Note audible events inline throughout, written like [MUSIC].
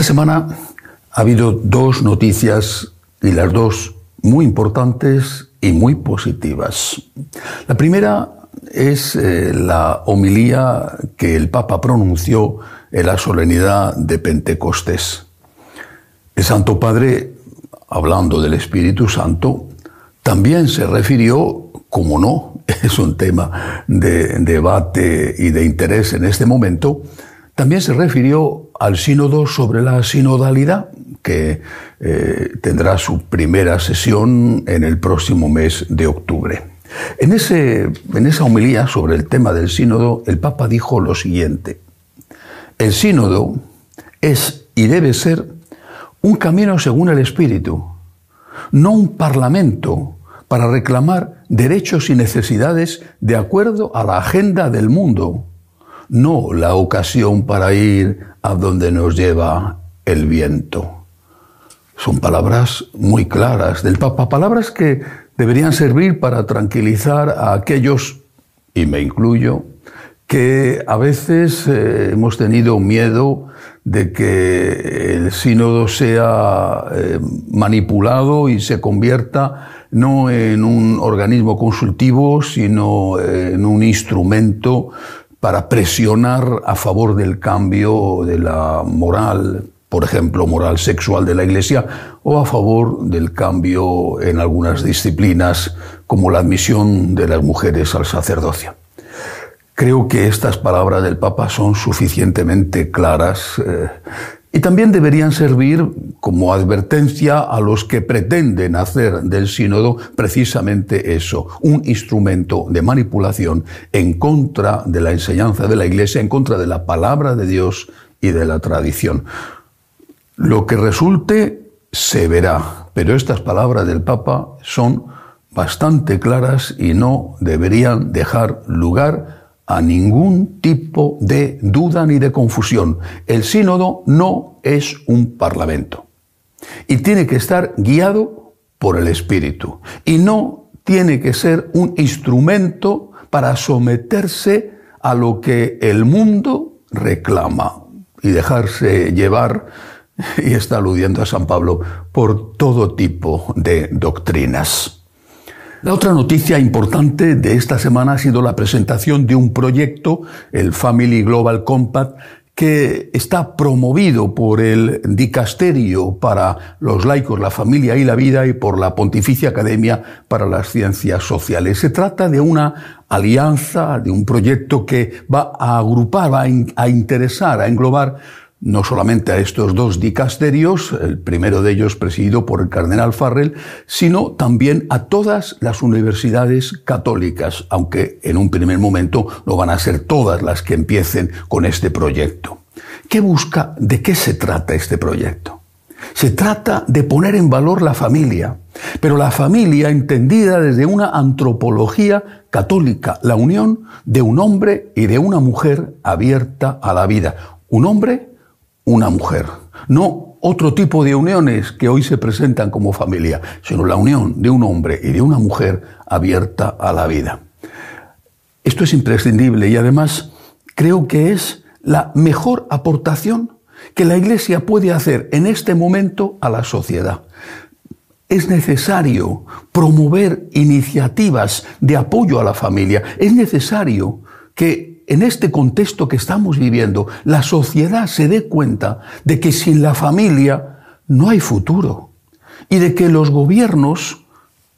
Esta semana ha habido dos noticias y las dos muy importantes y muy positivas. La primera es eh, la homilía que el Papa pronunció en la solemnidad de Pentecostés. El Santo Padre, hablando del Espíritu Santo, también se refirió, como no, [LAUGHS] es un tema de debate y de interés en este momento, también se refirió al sínodo sobre la sinodalidad, que eh, tendrá su primera sesión en el próximo mes de octubre. En, ese, en esa homilía sobre el tema del sínodo, el Papa dijo lo siguiente, el sínodo es y debe ser un camino según el Espíritu, no un parlamento para reclamar derechos y necesidades de acuerdo a la agenda del mundo, no la ocasión para ir a donde nos lleva el viento. Son palabras muy claras del Papa, palabras que deberían servir para tranquilizar a aquellos, y me incluyo, que a veces eh, hemos tenido miedo de que el sínodo sea eh, manipulado y se convierta no en un organismo consultivo, sino en un instrumento para presionar a favor del cambio de la moral, por ejemplo, moral sexual de la Iglesia, o a favor del cambio en algunas disciplinas, como la admisión de las mujeres al sacerdocio. Creo que estas palabras del Papa son suficientemente claras eh, y también deberían servir como advertencia a los que pretenden hacer del sínodo precisamente eso, un instrumento de manipulación en contra de la enseñanza de la Iglesia, en contra de la palabra de Dios y de la tradición. Lo que resulte se verá, pero estas palabras del Papa son bastante claras y no deberían dejar lugar a ningún tipo de duda ni de confusión. El sínodo no es un parlamento y tiene que estar guiado por el Espíritu y no tiene que ser un instrumento para someterse a lo que el mundo reclama y dejarse llevar, y está aludiendo a San Pablo, por todo tipo de doctrinas. La otra noticia importante de esta semana ha sido la presentación de un proyecto, el Family Global Compact, que está promovido por el Dicasterio para los laicos, la familia y la vida y por la Pontificia Academia para las Ciencias Sociales. Se trata de una alianza, de un proyecto que va a agrupar, va a interesar, a englobar no solamente a estos dos dicasterios, el primero de ellos presidido por el cardenal Farrell, sino también a todas las universidades católicas, aunque en un primer momento no van a ser todas las que empiecen con este proyecto. ¿Qué busca? ¿De qué se trata este proyecto? Se trata de poner en valor la familia, pero la familia entendida desde una antropología católica, la unión de un hombre y de una mujer abierta a la vida. Un hombre una mujer. No otro tipo de uniones que hoy se presentan como familia, sino la unión de un hombre y de una mujer abierta a la vida. Esto es imprescindible y además creo que es la mejor aportación que la Iglesia puede hacer en este momento a la sociedad. Es necesario promover iniciativas de apoyo a la familia. Es necesario que en este contexto que estamos viviendo, la sociedad se dé cuenta de que sin la familia no hay futuro y de que los gobiernos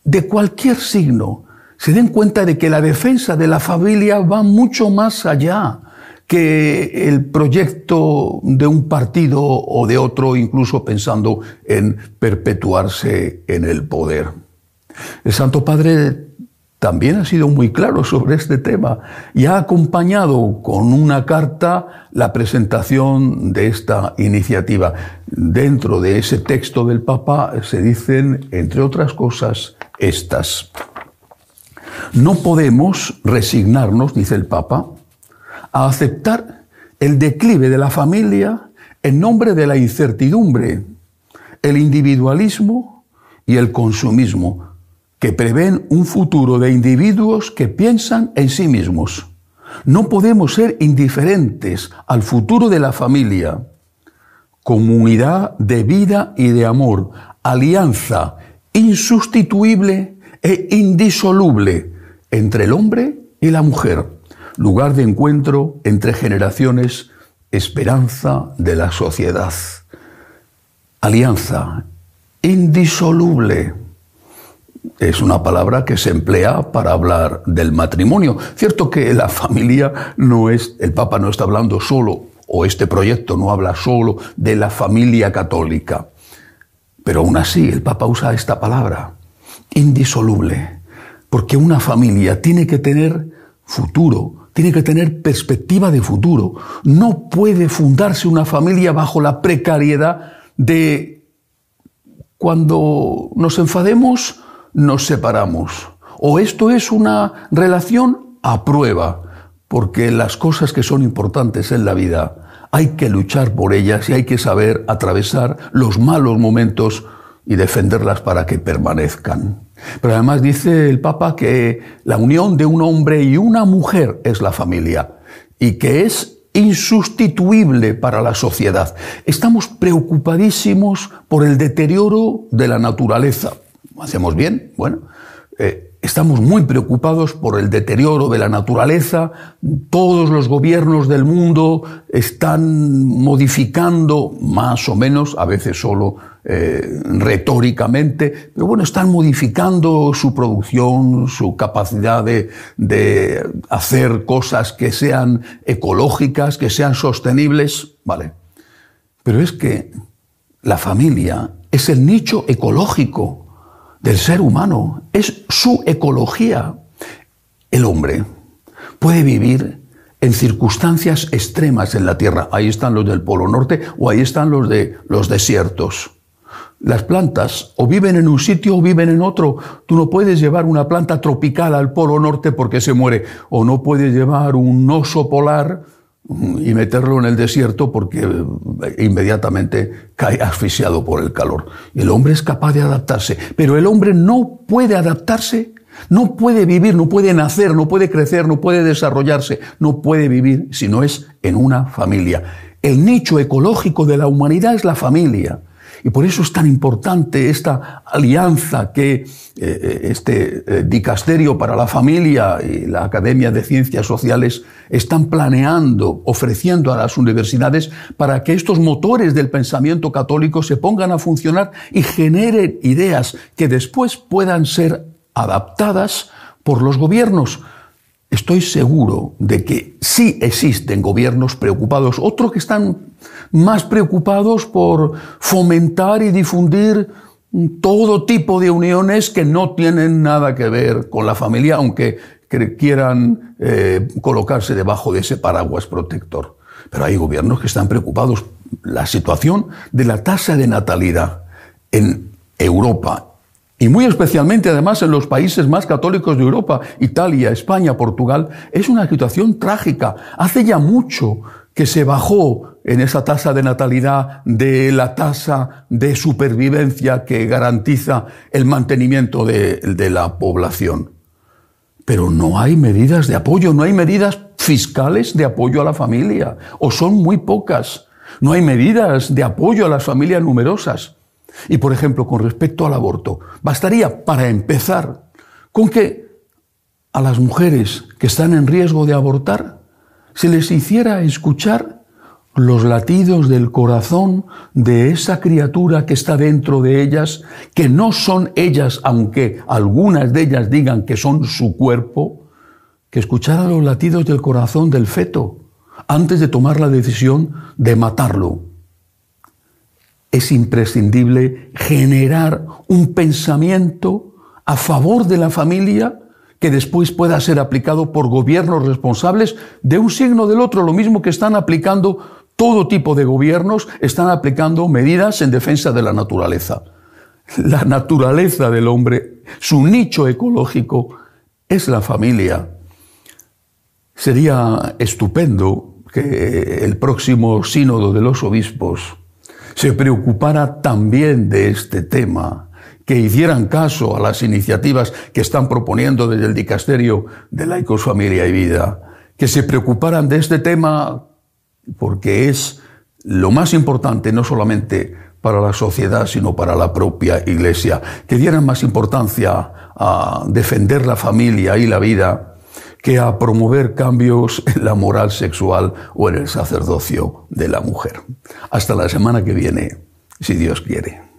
de cualquier signo se den cuenta de que la defensa de la familia va mucho más allá que el proyecto de un partido o de otro, incluso pensando en perpetuarse en el poder. El Santo Padre también ha sido muy claro sobre este tema y ha acompañado con una carta la presentación de esta iniciativa. Dentro de ese texto del Papa se dicen, entre otras cosas, estas. No podemos resignarnos, dice el Papa, a aceptar el declive de la familia en nombre de la incertidumbre, el individualismo y el consumismo que prevén un futuro de individuos que piensan en sí mismos. No podemos ser indiferentes al futuro de la familia, comunidad de vida y de amor, alianza insustituible e indisoluble entre el hombre y la mujer, lugar de encuentro entre generaciones, esperanza de la sociedad. Alianza indisoluble es una palabra que se emplea para hablar del matrimonio. Cierto que la familia no es, el Papa no está hablando solo, o este proyecto no habla solo de la familia católica, pero aún así el Papa usa esta palabra, indisoluble, porque una familia tiene que tener futuro, tiene que tener perspectiva de futuro. No puede fundarse una familia bajo la precariedad de cuando nos enfademos, nos separamos. O esto es una relación a prueba, porque las cosas que son importantes en la vida hay que luchar por ellas y hay que saber atravesar los malos momentos y defenderlas para que permanezcan. Pero además dice el Papa que la unión de un hombre y una mujer es la familia y que es insustituible para la sociedad. Estamos preocupadísimos por el deterioro de la naturaleza hacemos bien, bueno, eh, estamos muy preocupados por el deterioro de la naturaleza, todos los gobiernos del mundo están modificando más o menos, a veces solo eh, retóricamente, pero bueno, están modificando su producción, su capacidad de, de hacer cosas que sean ecológicas, que sean sostenibles, ¿vale? Pero es que la familia es el nicho ecológico del ser humano, es su ecología. El hombre puede vivir en circunstancias extremas en la Tierra. Ahí están los del Polo Norte o ahí están los de los desiertos. Las plantas o viven en un sitio o viven en otro. Tú no puedes llevar una planta tropical al Polo Norte porque se muere. O no puedes llevar un oso polar y meterlo en el desierto porque inmediatamente cae asfixiado por el calor. El hombre es capaz de adaptarse, pero el hombre no puede adaptarse, no puede vivir, no puede nacer, no puede crecer, no puede desarrollarse, no puede vivir si no es en una familia. El nicho ecológico de la humanidad es la familia. Y por eso es tan importante esta alianza que eh, eh, este eh, dicasterio para la familia y la Academia de Ciencias Sociales están planeando, ofreciendo a las universidades para que estos motores del pensamiento católico se pongan a funcionar y generen ideas que después puedan ser adaptadas por los gobiernos estoy seguro de que sí existen gobiernos preocupados, otros que están más preocupados por fomentar y difundir todo tipo de uniones que no tienen nada que ver con la familia, aunque quieran eh, colocarse debajo de ese paraguas protector. Pero hay gobiernos que están preocupados. La situación de la tasa de natalidad en Europa y muy especialmente además en los países más católicos de Europa, Italia, España, Portugal, es una situación trágica. Hace ya mucho que se bajó en esa tasa de natalidad de la tasa de supervivencia que garantiza el mantenimiento de, la población. Pero no hay medidas de apoyo, no hay medidas fiscales de apoyo a la familia, o son muy pocas. No hay medidas de apoyo a las familias numerosas. Y por ejemplo, con respecto al aborto, bastaría para empezar con que a las mujeres que están en riesgo de abortar se les hiciera escuchar los latidos del corazón de esa criatura que está dentro de ellas, que no son ellas, aunque algunas de ellas digan que son su cuerpo, que escuchara los latidos del corazón del feto antes de tomar la decisión de matarlo es imprescindible generar un pensamiento a favor de la familia que después pueda ser aplicado por gobiernos responsables de un signo del otro, lo mismo que están aplicando todo tipo de gobiernos, están aplicando medidas en defensa de la naturaleza. La naturaleza del hombre, su nicho ecológico, es la familia. Sería estupendo que el próximo sínodo de los obispos se preocupara también de este tema, que hicieran caso a las iniciativas que están proponiendo desde el Dicasterio de Laicos, Familia y Vida, que se preocuparan de este tema porque es lo más importante no solamente para la sociedad, sino para la propia Iglesia, que dieran más importancia a defender la familia y la vida que a promover cambios en la moral sexual o en el sacerdocio de la mujer. Hasta la semana que viene, si Dios quiere.